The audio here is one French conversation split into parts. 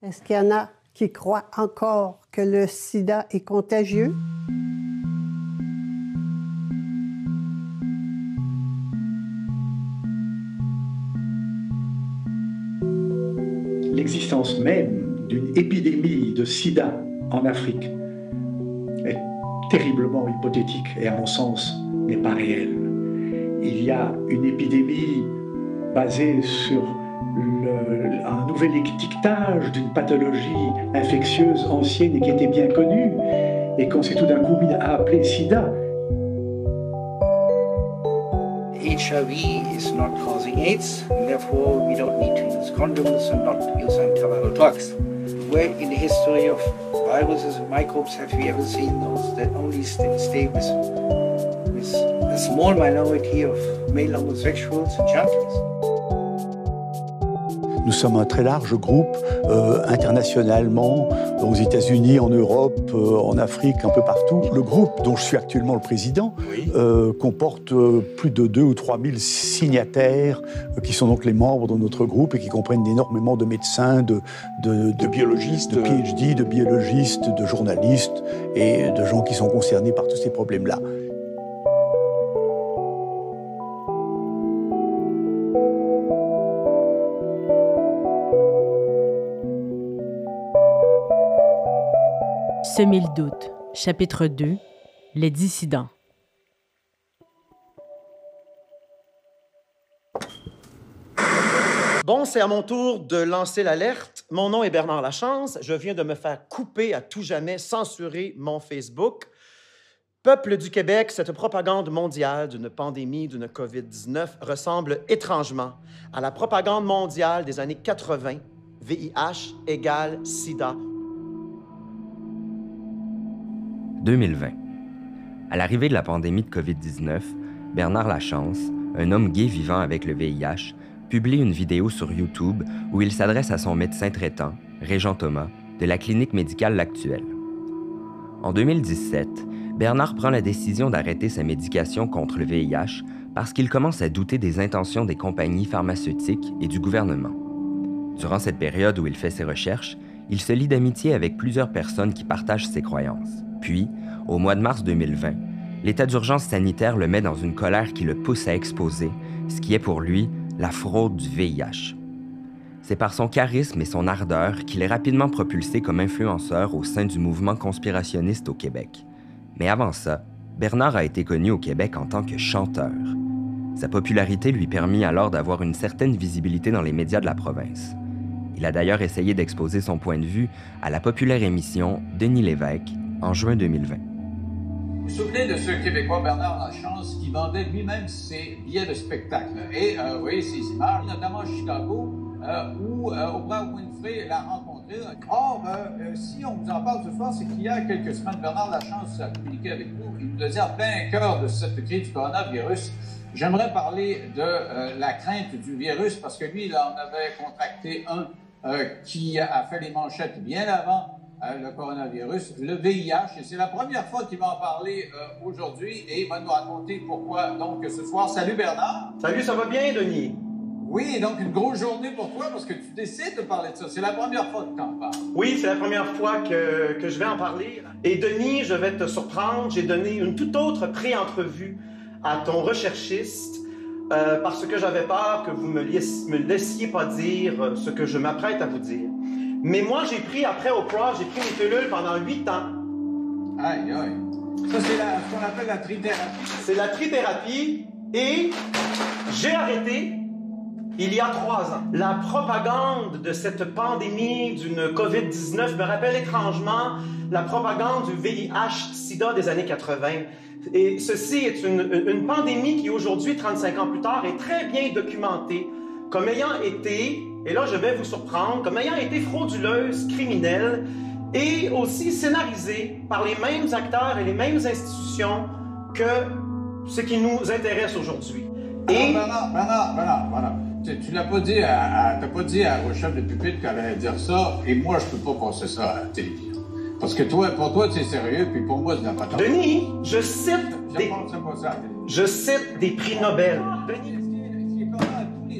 Est-ce qu'il y en a qui croient encore que le sida est contagieux? L'existence même d'une épidémie de sida en Afrique est terriblement hypothétique et à mon sens n'est pas réelle. Il y a une épidémie basée sur un nouvel étiquetage d'une pathologie infectieuse ancienne et qui était bien connue, et qu'on s'est tout d'un coup mis à appeler sida. HIV is not causing AIDS, therefore we don't need to use condoms and not use antiviral drugs. Where in the history of viruses and microbes have we ever seen those that only stay, stay with, with a small minority of male homosexuals and junkies? Nous sommes un très large groupe euh, internationalement, aux États-Unis, en Europe, euh, en Afrique, un peu partout. Le groupe dont je suis actuellement le président euh, comporte plus de 2 ou 3 000 signataires qui sont donc les membres de notre groupe et qui comprennent énormément de médecins, de, de, De biologistes. de PhD, de biologistes, de journalistes et de gens qui sont concernés par tous ces problèmes-là. Semer le. Chapitre 2. Les dissidents. Bon, c'est à mon tour de lancer l'alerte. Mon nom est Bernard Lachance. Je viens de me faire couper à tout jamais, censurer mon Facebook. Peuple du Québec, cette propagande mondiale d'une pandémie, d'une COVID-19 ressemble étrangement à la propagande mondiale des années 80, VIH égale sida. 2020. À l'arrivée de la pandémie de COVID-19, Bernard Lachance, un homme gay vivant avec le VIH, publie une vidéo sur YouTube où il s'adresse à son médecin traitant, Régent Thomas, de la clinique médicale L'Actuelle. En 2017, Bernard prend la décision d'arrêter sa médication contre le VIH parce qu'il commence à douter des intentions des compagnies pharmaceutiques et du gouvernement. Durant cette période où il fait ses recherches, il se lie d'amitié avec plusieurs personnes qui partagent ses croyances. Puis, au mois de mars 2020, l'état d'urgence sanitaire le met dans une colère qui le pousse à exposer ce qui est pour lui la fraude du VIH. C'est par son charisme et son ardeur qu'il est rapidement propulsé comme influenceur au sein du mouvement conspirationniste au Québec. Mais avant ça, Bernard a été connu au Québec en tant que chanteur. Sa popularité lui permit alors d'avoir une certaine visibilité dans les médias de la province. Il a d'ailleurs essayé d'exposer son point de vue à la populaire émission Denis Lévesque en juin 2020. Vous vous souvenez de ce Québécois Bernard Lachance qui vendait lui-même ses billets de spectacle? Et euh, vous voyez ces images, notamment à Chicago, euh, où euh, Oprah Winfrey l'a rencontré. Or, euh, euh, si on vous en parle ce soir, c'est qu'il y a quelques semaines, Bernard Lachance a communiqué avec nous. Il nous a dit en plein cœur de cette crise du coronavirus, j'aimerais parler de la crainte du virus parce que lui, il en avait contracté un qui a fait les manchettes bien avant le coronavirus, le VIH. Et c'est la première fois qu'il va en parler euh, aujourd'hui et il va nous raconter pourquoi donc ce soir. Salut Bernard. Salut, ça va bien, Denis? Oui, donc une grosse journée pour toi parce que tu décides de parler de ça. C'est la première fois que tu en parles. Oui, c'est la première fois que, que je vais en parler. Et Denis, je vais te surprendre, j'ai donné une toute autre pré-entrevue à ton recherchiste euh, parce que j'avais peur que vous me, laiss- me laissiez pas dire ce que je m'apprête à vous dire. Mais moi, j'ai pris, après Oprah, j'ai pris mes pilules pendant huit ans. Aïe, aïe. Ça, c'est la- ce qu'on appelle la trithérapie. C'est la trithérapie et j'ai arrêté il y a trois ans. La propagande de cette pandémie d'une COVID-19 me rappelle étrangement la propagande du VIH-Sida des années 80. Et ceci est une, une pandémie qui aujourd'hui, 35 ans plus tard, est très bien documentée comme ayant été, et là je vais vous surprendre, comme ayant été frauduleuse, criminelle, et aussi scénarisée par les mêmes acteurs et les mêmes institutions que ce qui nous intéresse aujourd'hui. Et... Bernard, Bernard, Bernard, Bernard. Tu, tu l'as pas dit à, à- t'as pas dit à, au chef de pupitre qu'elle allait dire ça, et moi, je peux pas passer ça à la télévision. Parce que toi, pour toi, c'est sérieux, puis pour moi, c'est pas de Denis, je cite Je des, pense pas ça à la télévision. je cite des prix Nobel. Denis,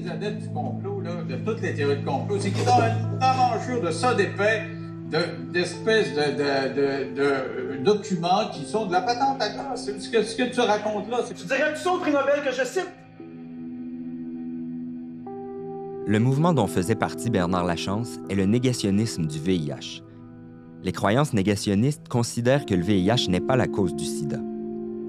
les adepte du complot, de toutes les théories de complot, c'est qu'ils ont un aventure de ça d'épais, d'espèces de, de, de, documents qui sont de la patente à glace. Ce que, ce que tu racontes là, c'est... Tu dirais que tu prix Nobel que je cite? Le mouvement dont faisait partie Bernard Lachance est le négationnisme du VIH. Les croyances négationnistes considèrent que le VIH n'est pas la cause du sida.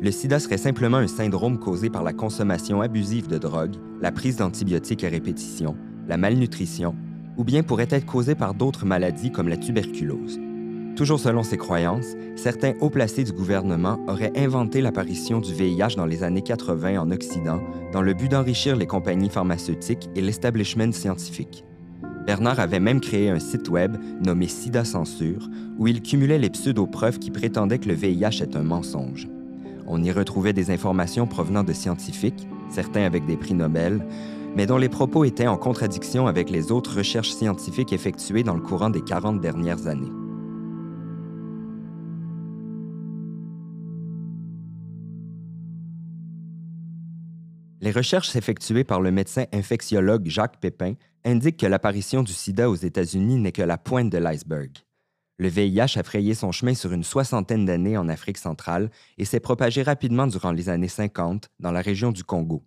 Le sida serait simplement un syndrome causé par la consommation abusive de drogue, la prise d'antibiotiques à répétition, la malnutrition, ou bien pourrait être causé par d'autres maladies comme la tuberculose. Toujours selon ces croyances, certains hauts placés du gouvernement auraient inventé l'apparition du VIH dans les années 80 en Occident dans le but d'enrichir les compagnies pharmaceutiques et l'establishment scientifique. Bernard avait même créé un site web nommé Sida Censure où il cumulait les pseudo-preuves qui prétendaient que le VIH est un mensonge. On y retrouvait des informations provenant de scientifiques, certains avec des prix Nobel, mais dont les propos étaient en contradiction avec les autres recherches scientifiques effectuées dans le courant des 40 dernières années. Les recherches effectuées par le médecin infectiologue Jacques Pépin indiquent que l'apparition du sida aux États-Unis n'est que la pointe de l'iceberg. Le VIH a frayé son chemin sur une soixantaine d'années en Afrique centrale et s'est propagé rapidement durant les années 50 dans la région du Congo.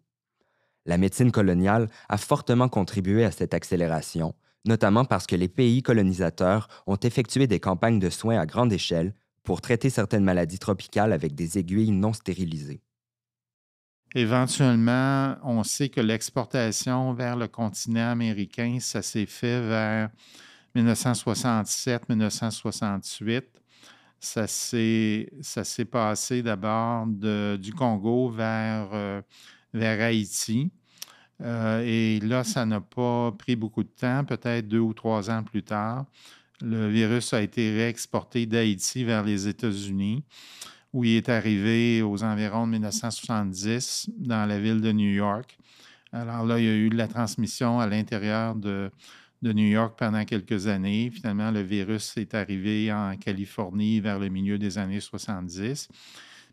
La médecine coloniale a fortement contribué à cette accélération, notamment parce que les pays colonisateurs ont effectué des campagnes de soins à grande échelle pour traiter certaines maladies tropicales avec des aiguilles non stérilisées. Éventuellement, on sait que l'exportation vers le continent américain, ça s'est fait vers 1967-1968. Ça s'est passé d'abord du Congo vers, euh, Haïti. Euh, et là, ça n'a pas pris beaucoup de temps, peut-être deux ou trois ans plus tard. Le virus a été réexporté d'Haïti vers les États-Unis où il est arrivé aux environs de 1970 dans la ville de New York. Alors là, il y a eu la transmission à l'intérieur de, de New York pendant quelques années. Finalement, le virus est arrivé en Californie vers le milieu des années 70.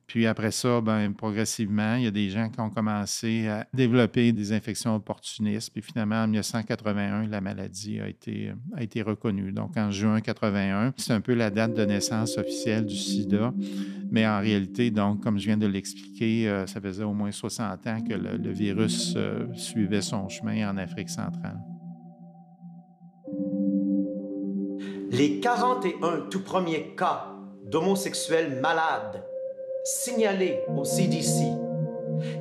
Puis après ça, ben, progressivement, il y a des gens qui ont commencé à développer des infections opportunistes. Puis finalement, en 1981, la maladie a été, reconnue. Donc en juin 81, c'est un peu la date de naissance officielle du sida. Mais en réalité, donc, comme je viens de l'expliquer, euh, ça faisait au moins 60 ans que le, virus euh, suivait son chemin en Afrique centrale. Les 41 tout premiers cas d'homosexuels malades signalés au CDC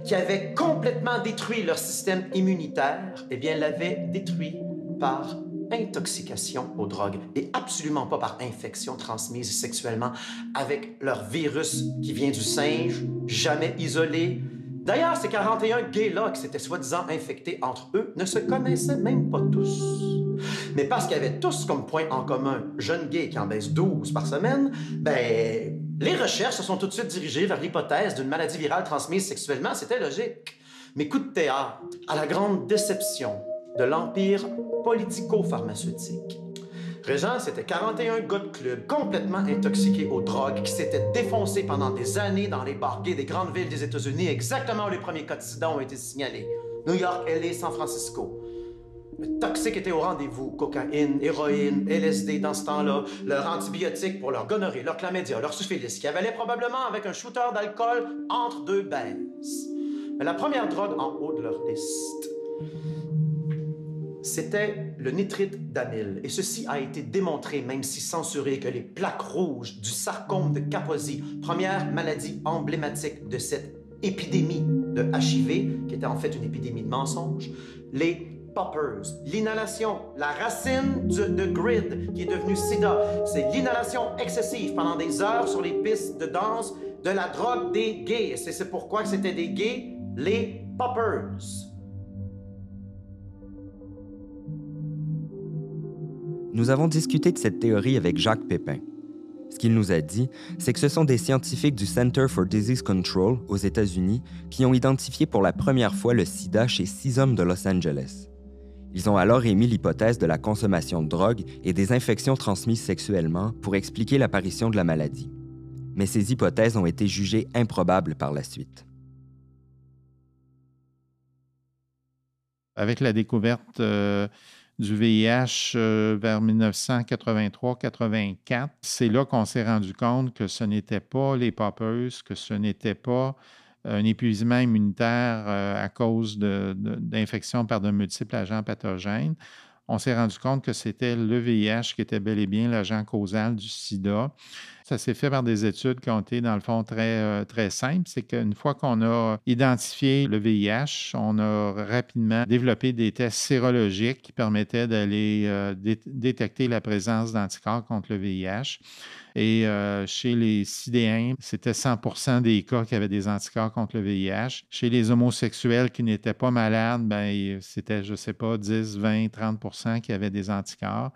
qui avaient complètement détruit leur système immunitaire, eh bien, l'avaient détruit par intoxication aux drogues et absolument pas par infection transmise sexuellement avec leur virus qui vient du singe, jamais isolé. D'ailleurs, ces 41 gays-là qui s'étaient soi-disant infectés entre eux ne se connaissaient même pas tous. Mais parce qu'ils avaient tous comme point en commun jeune gay qui en baisse 12 par semaine, ben les recherches se sont tout de suite dirigées vers l'hypothèse d'une maladie virale transmise sexuellement, c'était logique. Mais coup de théâtre, à la grande déception de l'empire politico-pharmaceutique. Régent, c'était 41 gars de club complètement intoxiqués aux drogues qui s'étaient défoncés pendant des années dans les bars gays des grandes villes des États-Unis, exactement où les premiers cas ont été signalés. New York, LA, San Francisco. Le toxique était au rendez-vous. Cocaïne, héroïne, LSD dans ce temps-là, leur antibiotique pour leur gonorrhée, leur chlamydia, leur syphilis, qui avalait probablement avec un shooter d'alcool entre deux baises. Mais la première drogue en haut de leur liste, c'était le nitrite d'amyle. Et ceci a été démontré, même si censuré, que les plaques rouges du sarcome de Kaposi, première maladie emblématique de cette épidémie de HIV, qui était en fait une épidémie de mensonges, les L'inhalation, la racine de grid qui est devenue sida, c'est l'inhalation excessive pendant des heures sur les pistes de danse de la drogue des gays. C'est pourquoi c'était des gays, les poppers. Nous avons discuté de cette théorie avec Jacques Pépin. Ce qu'il nous a dit, c'est que ce sont des scientifiques du Center for Disease Control aux États-Unis qui ont identifié pour la première fois le sida chez six hommes de Los Angeles. Ils ont alors émis l'hypothèse de la consommation de drogue et des infections transmises sexuellement pour expliquer l'apparition de la maladie. Mais ces hypothèses ont été jugées improbables par la suite. Avec la découverte du VIH vers 1983-84, c'est là qu'on s'est rendu compte que ce n'était pas les poppers, que ce n'était pas un épuisement immunitaire à cause d'infections par de multiples agents pathogènes on s'est rendu compte que c'était le VIH qui était bel et bien l'agent causal du sida. Ça s'est fait par des études qui ont été, dans le fond, très, euh, très simples. C'est qu'une fois qu'on a identifié le VIH, on a rapidement développé des tests sérologiques qui permettaient d'aller euh, détecter la présence d'anticorps contre le VIH. Et euh, chez les sidéens, c'était 100% des cas qui avaient des anticorps contre le VIH. Chez les homosexuels qui n'étaient pas malades, ben, c'était, je ne sais pas, 10, 20, 30% qui avaient des anticorps.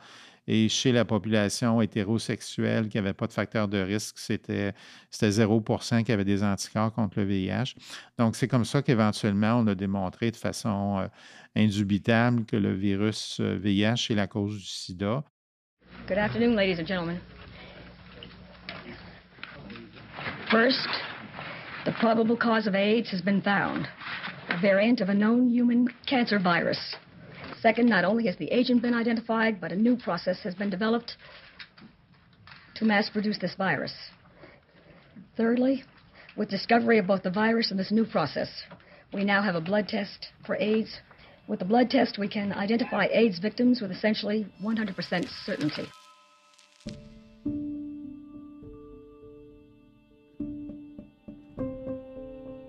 Et chez la population hétérosexuelle qui n'avait pas de facteur de risque, c'était 0 qui avait des anticorps contre le VIH. Donc, c'est comme ça qu'éventuellement, on a démontré de façon euh, indubitable que le virus VIH euh, est la cause du sida. Good afternoon, ladies and gentlemen. First, the probable cause of AIDS has been found a variant of a known human cancer virus. Second, not only has the agent been identified, but a new process has been developed to mass produce this virus. Thirdly, with discovery of both the virus and this new process, we now have a blood test for AIDS. With the blood test, we can identify AIDS victims with essentially 100% certainty.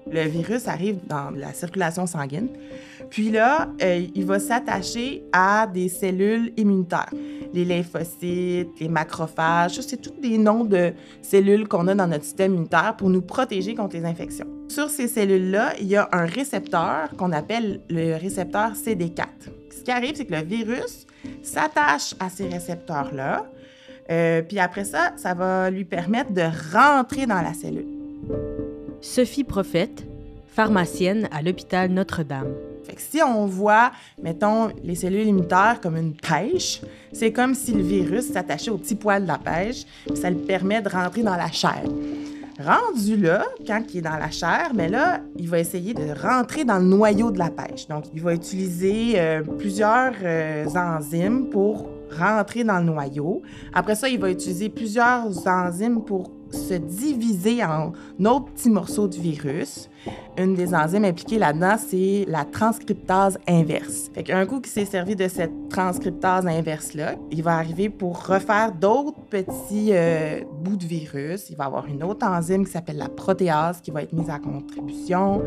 Le virus arrive dans la circulation sanguine. Puis là, euh, il va s'attacher à des cellules immunitaires. Les lymphocytes, les macrophages, c'est tous des noms de cellules qu'on a dans notre système immunitaire pour nous protéger contre les infections. Sur ces cellules-là, il y a un récepteur qu'on appelle le récepteur CD4. Ce qui arrive, c'est que le virus s'attache à ces récepteurs-là. Euh, puis après ça, ça va lui permettre de rentrer dans la cellule. Sophie Prophète, pharmacienne à l'hôpital Notre-Dame. Si on voit, mettons, les cellules immunitaires comme une pêche, c'est comme si le virus s'attachait au petit poil de la pêche, ça lui permet de rentrer dans la chair. Rendu là, quand il est dans la chair, mais là, il va essayer de rentrer dans le noyau de la pêche. Donc, il va utiliser euh, plusieurs euh, enzymes pour rentrer dans le noyau. Après ça, il va utiliser plusieurs enzymes pour se diviser en autres petits morceaux de virus. Une des enzymes impliquées là-dedans, c'est la transcriptase inverse. Fait qu'un coup qu'il s'est servi de cette transcriptase inverse-là, il va arriver pour refaire d'autres petits euh, bouts de virus. Il va avoir une autre enzyme qui s'appelle la protéase qui va être mise à contribution.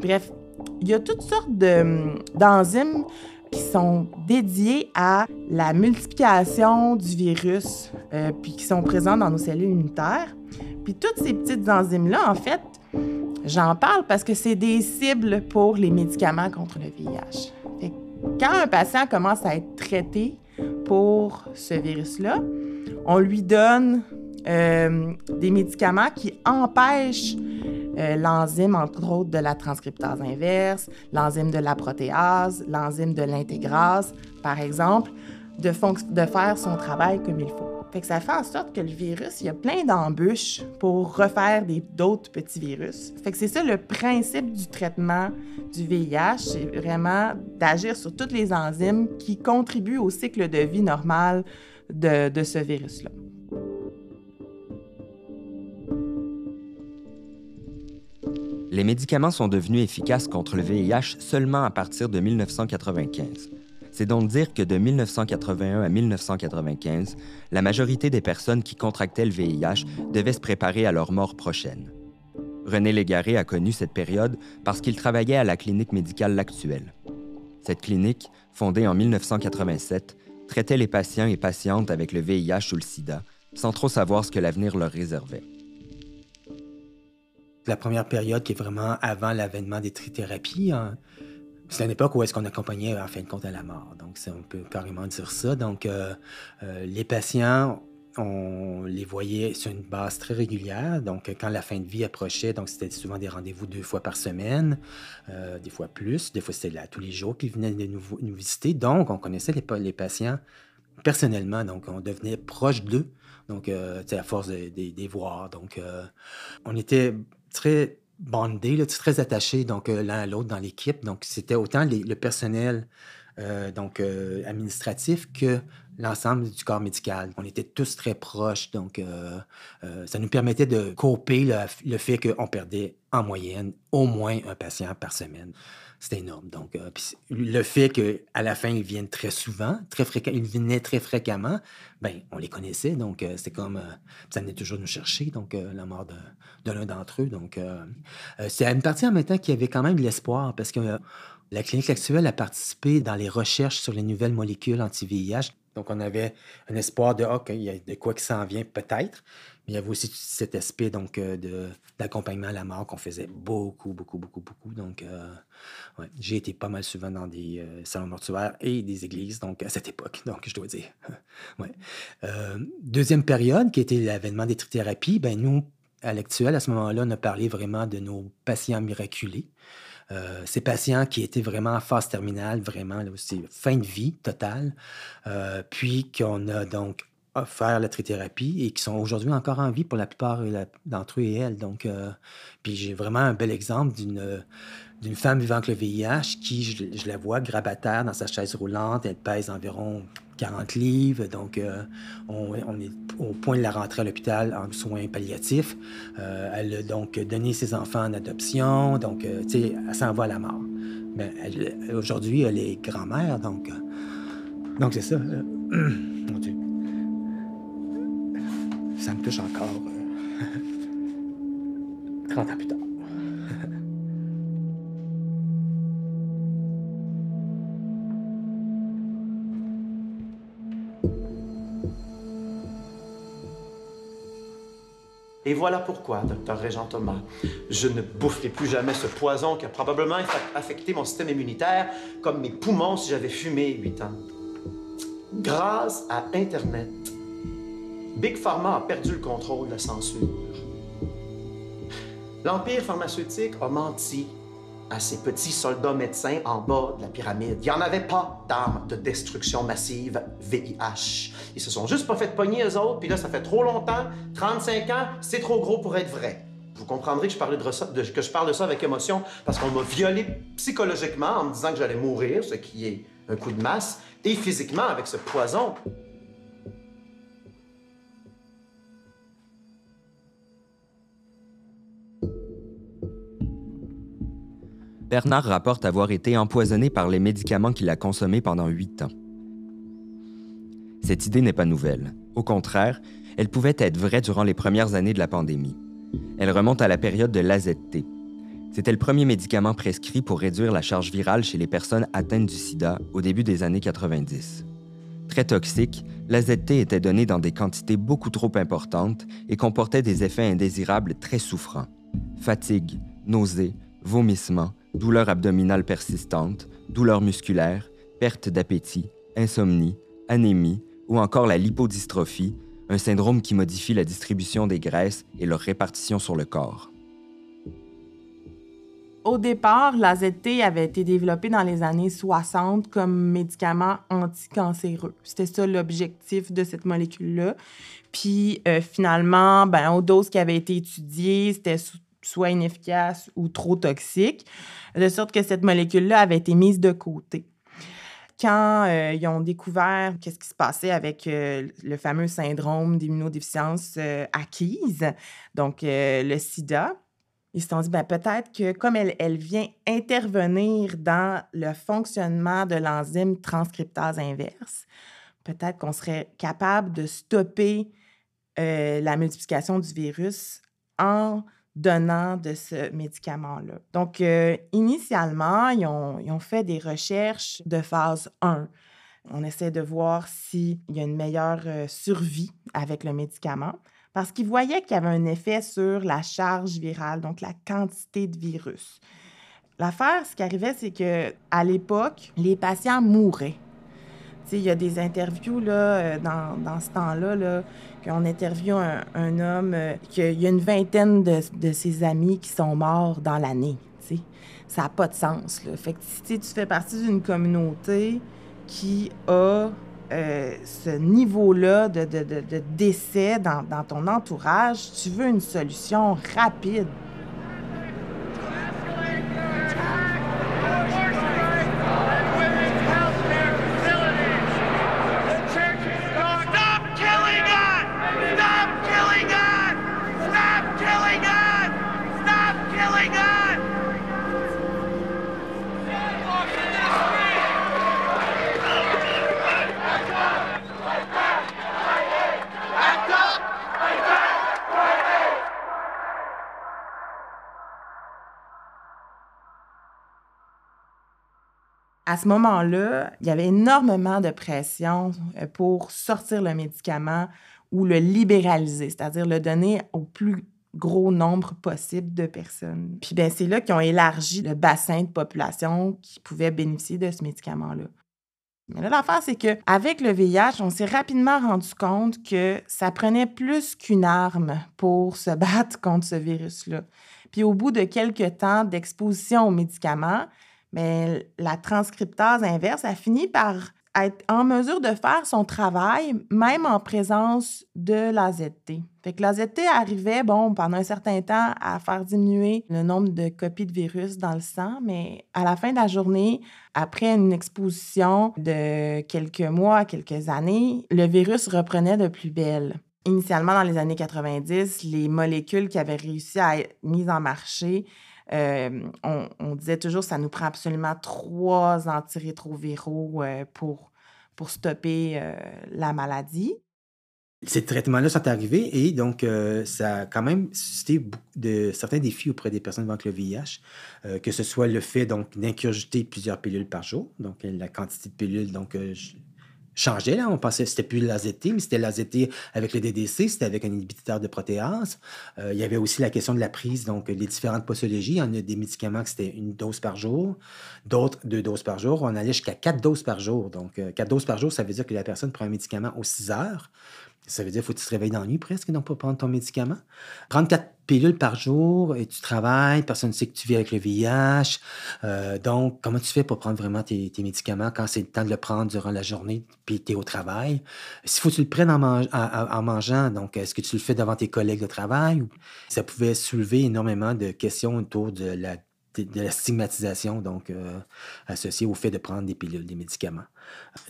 Bref, il y a toutes sortes d'enzymes qui sont dédiés à la multiplication du virus, euh, puis qui sont présents dans nos cellules immunitaires. Puis toutes ces petites enzymes-là, en fait, j'en parle parce que c'est des cibles pour les médicaments contre le VIH. quand un patient commence à être traité pour ce virus-là, on lui donne euh, des médicaments qui empêchent euh, l'enzyme, entre autres, de la transcriptase inverse, l'enzyme de la protéase, l'enzyme de l'intégrase, par exemple, de, de faire son travail comme il faut. Fait que ça fait en sorte que le virus, il y a plein d'embûches pour refaire d'autres petits virus. Fait que c'est ça le principe du traitement du VIH, c'est vraiment d'agir sur toutes les enzymes qui contribuent au cycle de vie normal de, de ce virus-là. Les médicaments sont devenus efficaces contre le VIH seulement à partir de 1995. C'est donc dire que de 1981 à 1995, la majorité des personnes qui contractaient le VIH devaient se préparer à leur mort prochaine. René Légaré a connu cette période parce qu'il travaillait à la clinique médicale L'Actuelle. Cette clinique, fondée en 1987, traitait les patients et patientes avec le VIH ou le sida, sans trop savoir ce que l'avenir leur réservait la première période qui est vraiment avant l'avènement des trithérapies. Hein. C'est une époque où est-ce qu'on accompagnait en fin de compte à la mort. Donc, on peut carrément dire ça. Donc, euh, euh, les patients, on les voyait sur une base très régulière. Donc, quand la fin de vie approchait, donc c'était souvent des rendez-vous deux fois par semaine, euh, des fois plus, des fois c'était là tous les jours qu'ils venaient nous, visiter. Donc, on connaissait les, patients personnellement. Donc, on devenait proche d'eux. Donc, à force de, les voir. Donc, on était très bondés, très attachés donc l'un à l'autre dans l'équipe. Donc, c'était autant le personnel donc administratif que l'ensemble du corps médical. On était tous très proches, donc ça nous permettait de couper le, le fait qu'on perdait en moyenne au moins un patient par semaine. C'était énorme. Donc, euh, le fait qu'à la fin, ils viennent très souvent, très fréquemment, ils venaient très fréquemment, ben, on les connaissait. Donc, euh, c'est comme. Euh, ça venait toujours nous chercher, donc, la mort de, l'un d'entre eux. Donc, c'est une partie en même temps qui avait quand même de l'espoir parce que la clinique actuelle a participé dans les recherches sur les nouvelles molécules anti-VIH. Donc, on avait un espoir de, OK, il y a de quoi qui s'en vient peut-être. Il y avait aussi cet aspect donc, de, d'accompagnement à la mort qu'on faisait beaucoup, beaucoup, beaucoup, beaucoup. Donc, j'ai été pas mal souvent dans des euh, salons mortuaires et des églises, donc à cette époque, donc je dois dire. Euh, deuxième période, qui était l'avènement des trithérapies, ben nous, à l'actuel, à ce moment-là, on a parlé vraiment de nos patients miraculés. Euh, ces patients qui étaient vraiment en phase terminale, vraiment là fin de vie totale, puis qu'on a donc offert la trithérapie et qui sont aujourd'hui encore en vie pour la plupart d'entre eux et elles. Donc, puis j'ai vraiment un bel exemple d'une d'une femme vivant avec le VIH qui, je, la vois grabataire dans sa chaise roulante. Elle pèse environ 40 livres. Donc, euh, on, est au point de la rentrer à l'hôpital en soins palliatifs. Euh, elle a donc donné ses enfants en adoption. Donc, euh, tu sais, elle s'en va à la mort. Mais aujourd'hui, elle est grand-mère. Donc, donc c'est ça. mon Dieu. Ça me touche encore 30 ans plus tard. Et voilà pourquoi, docteur Régent Thomas, je ne boufferai plus jamais ce poison qui a probablement affecté mon système immunitaire comme mes poumons si j'avais fumé 8 ans. Grâce à Internet, Big Pharma a perdu le contrôle de la censure. L'Empire pharmaceutique a menti à ces petits soldats médecins en bas de la pyramide. Il n'y en avait pas d'armes de destruction massive VIH. Ils se sont juste pas fait pogner eux autres, puis là, ça fait trop longtemps, 35 ans, c'est trop gros pour être vrai. Vous comprendrez que je, que je parle de ça avec émotion parce qu'on m'a violé psychologiquement en me disant que j'allais mourir, ce qui est un coup de masse, et physiquement avec ce poison. Bernard rapporte avoir été empoisonné par les médicaments qu'il a consommés pendant huit ans. Cette idée n'est pas nouvelle. Au contraire, elle pouvait être vraie durant les premières années de la pandémie. Elle remonte à la période de l'AZT. C'était le premier médicament prescrit pour réduire la charge virale chez les personnes atteintes du sida au début des années 90. Très toxique, l'AZT était donné dans des quantités beaucoup trop importantes et comportait des effets indésirables très souffrants. Fatigue, nausées, vomissements, douleurs abdominales persistantes, douleurs musculaires, perte d'appétit, insomnie, anémie ou encore la lipodystrophie, un syndrome qui modifie la distribution des graisses et leur répartition sur le corps. Au départ, l'AZT avait été développé dans les années 60 comme médicament anticancéreux. C'était ça l'objectif de cette molécule-là. Puis euh, finalement, ben, aux doses qui avaient été étudiées, c'était soit inefficace ou trop toxique, de sorte que cette molécule-là avait été mise de côté. Quand euh, ils ont découvert qu'est-ce qui se passait avec euh, le fameux syndrome d'immunodéficience euh, acquise, donc le sida, ils se sont dit, ben, peut-être que comme elle, elle vient intervenir dans le fonctionnement de l'enzyme transcriptase inverse, peut-être qu'on serait capable de stopper la multiplication du virus en donnant de ce médicament-là. Donc, euh, initialement, ils ont, fait des recherches de phase 1. On essaie de voir s'il y a une meilleure euh, survie avec le médicament parce qu'ils voyaient qu'il y avait un effet sur la charge virale, donc la quantité de virus. L'affaire, ce qui arrivait, c'est que à l'époque, les patients mouraient il y a des interviews là, euh, dans, dans ce temps-là, là, qu'on interviewe un, homme, euh, qu'il y a une vingtaine de, de, ses amis qui sont morts dans l'année. Ça n'a pas de sens. Fait que si tu fais partie d'une communauté qui a euh, ce niveau-là de, de, de, décès dans, dans ton entourage, tu veux une solution rapide. Ce moment-là, il y avait énormément de pression euh, pour sortir le médicament ou le libéraliser, c'est-à-dire le donner au plus gros nombre possible de personnes. Puis ben, c'est là qu'ils ont élargi le bassin de population qui pouvait bénéficier de ce médicament-là. Mais là, l'affaire, c'est qu'avec le VIH, on s'est rapidement rendu compte que ça prenait plus qu'une arme pour se battre contre ce virus-là. Puis au bout de quelques temps d'exposition aux médicaments, mais la transcriptase inverse a fini par être en mesure de faire son travail, même en présence de l'AZT. Fait que l'AZT arrivait, bon, pendant un certain temps, à faire diminuer le nombre de copies de virus dans le sang, mais à la fin de la journée, après une exposition de quelques mois, quelques années, le virus reprenait de plus belle. Initialement, dans les années 90, les molécules qui avaient réussi à être mises en marché euh, on, disait toujours ça nous prend absolument trois antirétroviraux euh, pour, pour stopper euh, la maladie. Ces traitements-là sont arrivés et donc ça a quand même suscité de, certains défis auprès des personnes vivant avec le VIH, que ce soit le fait donc d'incurgiter plusieurs pilules par jour, donc la quantité de pilules donc changeait. Là. On pensait que c'était plus l'AZT, mais c'était l'AZT avec le DDC, c'était avec un inhibiteur de protéase. Euh, il y avait aussi la question de la prise, donc les différentes posologies. Il y en a des médicaments que c'était une dose par jour, d'autres deux doses par jour. On allait jusqu'à quatre doses par jour. Donc, euh, quatre doses par jour, ça veut dire que la personne prend un médicament aux six heures. Ça veut dire qu'il faut que tu te réveilles dans la nuit presque, donc pour prendre ton médicament. Prendre quatre pilules par jour et tu travailles, personne ne sait que tu vis avec le VIH. Euh, donc, comment tu fais pour prendre vraiment tes, médicaments quand c'est le temps de le prendre durant la journée puis tu es au travail? S'il faut que tu le prennes en, mangeant, donc est-ce que tu le fais devant tes collègues de travail? Ça pouvait soulever énormément de questions autour de la stigmatisation donc euh, associée au fait de prendre des pilules, des médicaments.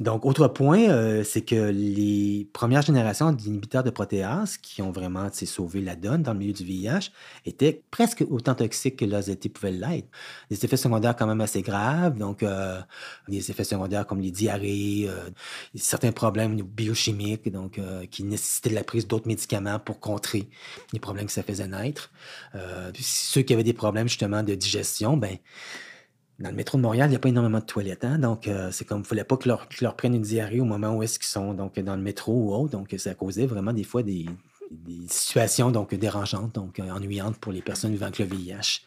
Donc, autre point, euh, c'est que les premières générations d'inhibiteurs de protéase qui ont vraiment sauvé la donne dans le milieu du VIH étaient presque autant toxiques que l'AZT pouvait l'être. Des effets secondaires quand même assez graves, donc euh, des effets secondaires comme les diarrhées, certains problèmes biochimiques, donc qui nécessitaient la prise d'autres médicaments pour contrer les problèmes que ça faisait naître. ceux qui avaient des problèmes justement de digestion ben, dans le métro de Montréal, il n'y a pas énormément de toilettes. Hein, donc, euh, c'est comme il ne fallait pas que leur, leur prennent une diarrhée au moment où est-ce qu'ils sont donc, dans le métro ou autre. Donc, ça causait vraiment des fois des, situations donc, dérangeantes, donc euh, ennuyantes pour les personnes vivant avec le VIH.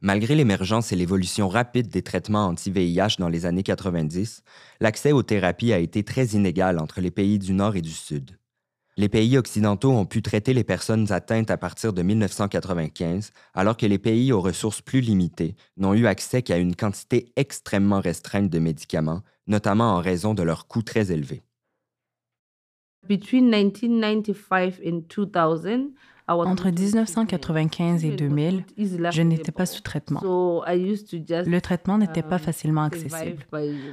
Malgré l'émergence et l'évolution rapide des traitements anti-VIH dans les années 90, l'accès aux thérapies a été très inégal entre les pays du Nord et du Sud. Les pays occidentaux ont pu traiter les personnes atteintes à partir de 1995, alors que les pays aux ressources plus limitées n'ont eu accès qu'à une quantité extrêmement restreinte de médicaments, notamment en raison de leurs coûts très élevés. Between 1995 and 2000, entre 1995 et 2000, je n'étais pas sous traitement. Le traitement n'était pas um, facilement accessible.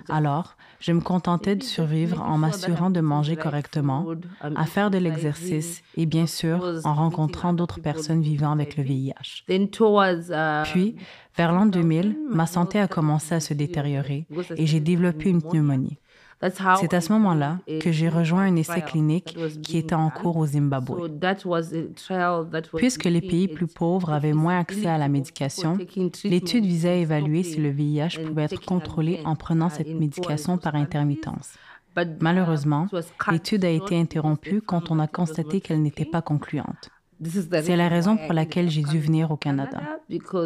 Alors, je me contentais de survivre en m'assurant de manger correctement, à faire de l'exercice et bien sûr en rencontrant d'autres personnes vivant avec le VIH. Um, Puis, vers l'an 2000, ma santé a commencé à se détériorer et j'ai développé une pneumonie. C'est à ce moment-là que j'ai rejoint un essai clinique qui était en cours au Zimbabwe. Puisque les pays plus pauvres avaient moins accès à la médication, l'étude visait à évaluer si le VIH pouvait être contrôlé en prenant cette médication par intermittence. Malheureusement, l'étude a été interrompue quand on a constaté qu'elle n'était pas concluante. C'est la raison pour laquelle j'ai dû venir au Canada.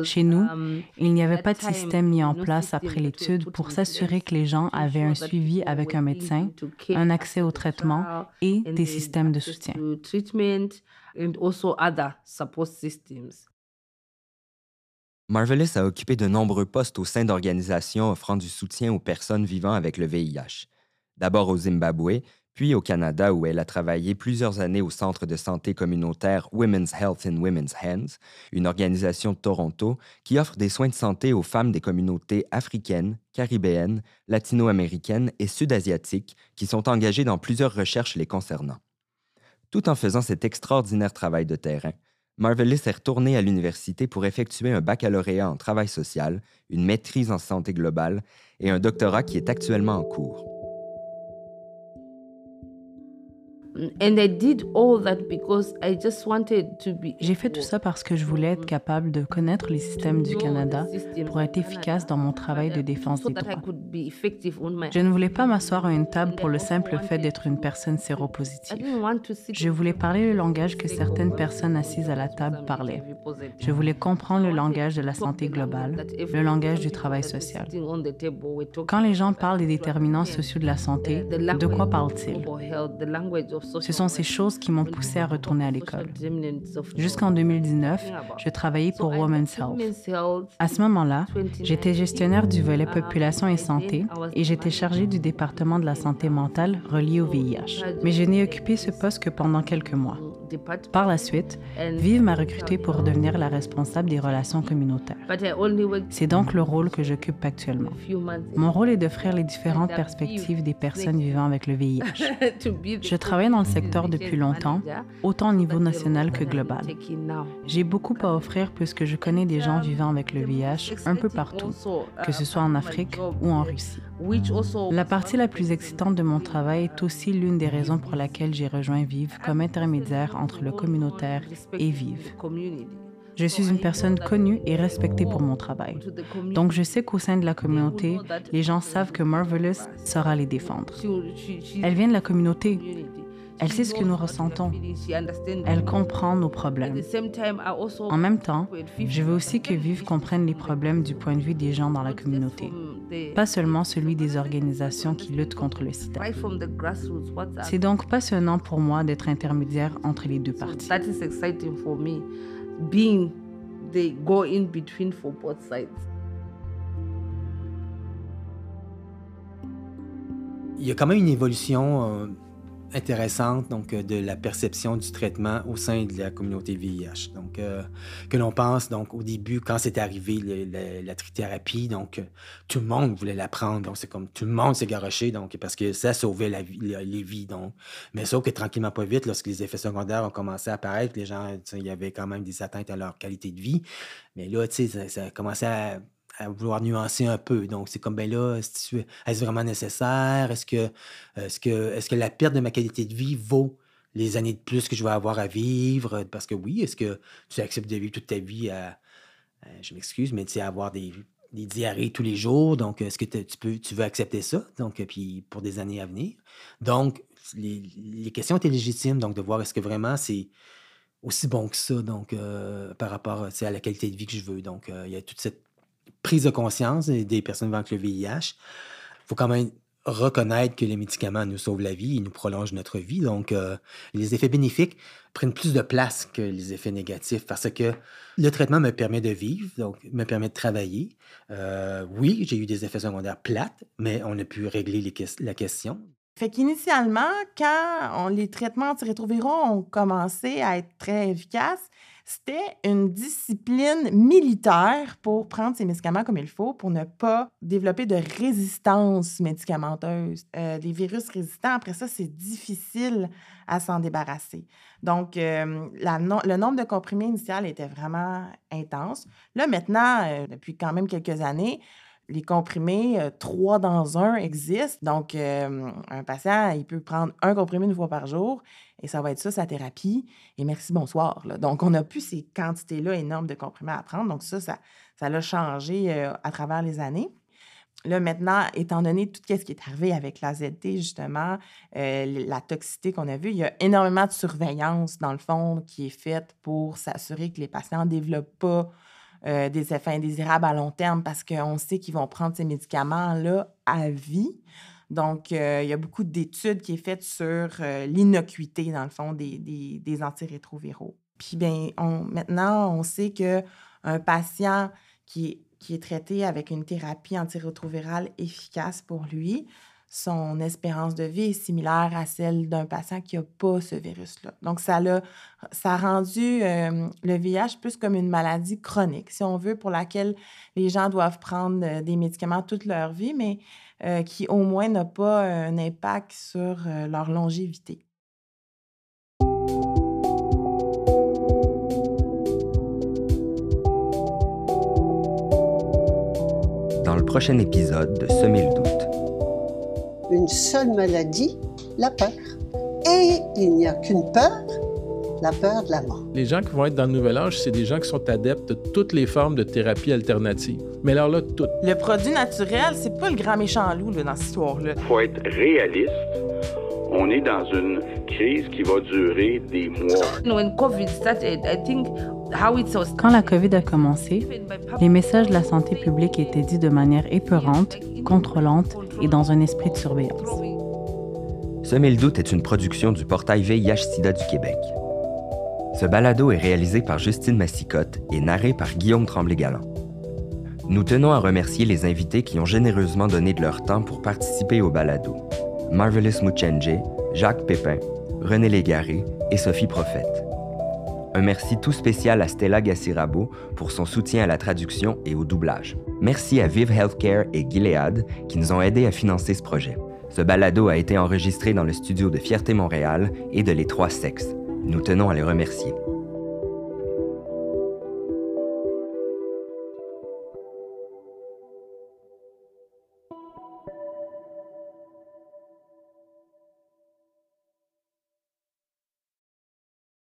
Chez nous, um, il n'y avait pas de système mis en place après l'étude pour s'assurer que les gens avaient un suivi avec un médecin, un accès au traitement et des systèmes de soutien. Marvelous a occupé de nombreux postes au sein d'organisations offrant du soutien aux personnes vivant avec le VIH. D'abord au Zimbabwe, puis au Canada où elle a travaillé plusieurs années au Centre de santé communautaire Women's Health in Women's Hands, une organisation de Toronto qui offre des soins de santé aux femmes des communautés africaines, caribéennes, latino-américaines et sud-asiatiques qui sont engagées dans plusieurs recherches les concernant. Tout en faisant cet extraordinaire travail de terrain, Marvelous est retournée à l'université pour effectuer un baccalauréat en travail social, une maîtrise en santé globale et un doctorat qui est actuellement en cours. J'ai fait tout ça parce que je voulais être capable de connaître les systèmes du Canada pour être efficace dans mon travail de défense des droits. Je ne voulais pas m'asseoir à une table pour le simple fait d'être une personne séropositive. Je voulais parler le langage que certaines personnes assises à la table parlaient. Je voulais comprendre le langage de la santé globale, le langage du travail social. Quand les gens parlent des déterminants sociaux de la santé, de quoi parlent-ils? Ce sont ces choses qui m'ont poussé à retourner à l'école. Jusqu'en 2019, je travaillais pour Women's Health. À ce moment-là, j'étais gestionnaire du volet population et santé et j'étais chargée du département de la santé mentale relié au VIH. Mais je n'ai occupé ce poste que pendant quelques mois. Par la suite, Vive m'a recruté pour devenir la responsable des relations communautaires. C'est donc le rôle que j'occupe actuellement. Mon rôle est d'offrir les différentes perspectives des personnes vivant avec le VIH. Je travaille dans le secteur depuis longtemps, autant au niveau national que global. J'ai beaucoup à offrir puisque je connais des gens vivant avec le VIH un peu partout, que ce soit en Afrique ou en Russie. La partie la plus excitante de mon travail est aussi l'une des raisons pour laquelle j'ai rejoint Vive comme intermédiaire entre le communautaire et Vive. Je suis une personne connue et respectée pour mon travail. Donc, je sais qu'au sein de la communauté, les gens savent que Marvelous saura les défendre. Elle vient de la communauté. Elle sait ce que nous ressentons. Elle comprend nos problèmes. En même temps, je veux aussi que Vive comprenne les problèmes du point de vue des gens dans la communauté, pas seulement celui des organisations qui luttent contre le sida. C'est donc passionnant pour moi d'être intermédiaire entre les deux parties. Il y a quand même une évolution euh, intéressante donc, euh, de la perception du traitement au sein de la communauté VIH. Donc, euh, que l'on pense, donc, au début, quand c'est arrivé la trithérapie, donc, euh, tout le monde voulait la prendre. Donc, c'est comme tout le monde s'est garoché, donc, parce que ça sauvait la les vies. Mais sauf que tranquillement, pas vite, lorsque les effets secondaires ont commencé à apparaître, les gens, il y avait quand même des atteintes à leur qualité de vie. Mais là, ça, ça a commencé à à vouloir nuancer un peu. Donc, c'est comme, ben là, est-ce vraiment nécessaire? Est-ce que, est-ce, que, est-ce que la perte de ma qualité de vie vaut les années de plus que je vais avoir à vivre? Parce que oui, est-ce que tu acceptes de vivre toute ta vie à, je m'excuse, mais tu sais, avoir des, diarrhées tous les jours? Donc, est-ce que tu, peux, tu veux accepter ça? Donc, puis pour des années à venir. Donc, les, questions étaient légitimes, donc de voir est-ce que vraiment c'est aussi bon que ça, donc euh, par rapport à la qualité de vie que je veux. Donc, euh, il y a toute cette prise de conscience des personnes vivant avec le VIH. Il faut quand même reconnaître que les médicaments nous sauvent la vie, ils nous prolongent notre vie. Donc, euh, les effets bénéfiques prennent plus de place que les effets négatifs parce que le traitement me permet de vivre, donc me permet de travailler. Euh, oui, j'ai eu des effets secondaires plates, mais on a pu régler la question. Fait qu'initialement, quand les traitements antirétroviraux ont commencé à être très efficaces, c'était une discipline militaire pour prendre ces médicaments comme il faut pour ne pas développer de résistance médicamenteuse. Euh, les virus résistants, après ça, c'est difficile à s'en débarrasser. Donc, euh, le nombre de comprimés initial était vraiment intense. Là, maintenant, euh, depuis quand même quelques années, les comprimés, trois dans un existent. Donc, un patient, il peut prendre un comprimé une fois par jour et ça va être ça, sa thérapie. Et merci, bonsoir. Donc, on n'a plus ces quantités-là énormes de comprimés à prendre. Donc, ça, ça, l'a changé euh, à travers les années. Là, maintenant, étant donné tout ce qui est arrivé avec la ZT, justement, euh, la toxicité qu'on a vue, il y a énormément de surveillance, dans le fond, qui est faite pour s'assurer que les patients ne développent pas euh, des effets indésirables à long terme parce qu'on sait qu'ils vont prendre ces médicaments-là à vie. Donc, euh, il y a beaucoup d'études qui sont faites sur euh, l'innocuité, dans le fond, des, des, antirétroviraux. Puis, bien, maintenant, on sait qu'un patient qui, qui est traité avec une thérapie antirétrovirale efficace pour lui, son espérance de vie est similaire à celle d'un patient qui n'a pas ce virus-là. Donc, ça a, ça a rendu euh, le VIH plus comme une maladie chronique, si on veut, pour laquelle les gens doivent prendre des médicaments toute leur vie, mais euh, qui au moins n'a pas un impact sur euh, leur longévité. Dans le prochain épisode de Semer le doute. Une seule maladie, la peur. Et il n'y a qu'une peur, la peur de la mort. Les gens qui vont être dans le nouvel âge, c'est des gens qui sont adeptes de toutes les formes de thérapie alternative. Mais alors là, toutes. Le produit naturel, c'est pas le grand méchant loup là, dans cette histoire-là. faut être réaliste. On est dans une crise qui va durer des mois. Quand la COVID a commencé, les messages de la santé publique étaient dits de manière épeurante, contrôlante et dans un esprit de surveillance. Semer le doute est une production du portail VIH-Sida du Québec. Ce balado est réalisé par Justine Massicotte et narré par Guillaume Tremblay-Galland. Nous tenons à remercier les invités qui ont généreusement donné de leur temps pour participer au balado. Marvelous Muchenje, Jacques Pépin, René Légaré et Sophie Prophète. Un merci tout spécial à Stella Gassirabo pour son soutien à la traduction et au doublage. Merci à Vive Healthcare et Gilead qui nous ont aidés à financer ce projet. Ce balado a été enregistré dans le studio de Fierté Montréal et de Les Trois Sexes. Nous tenons à les remercier.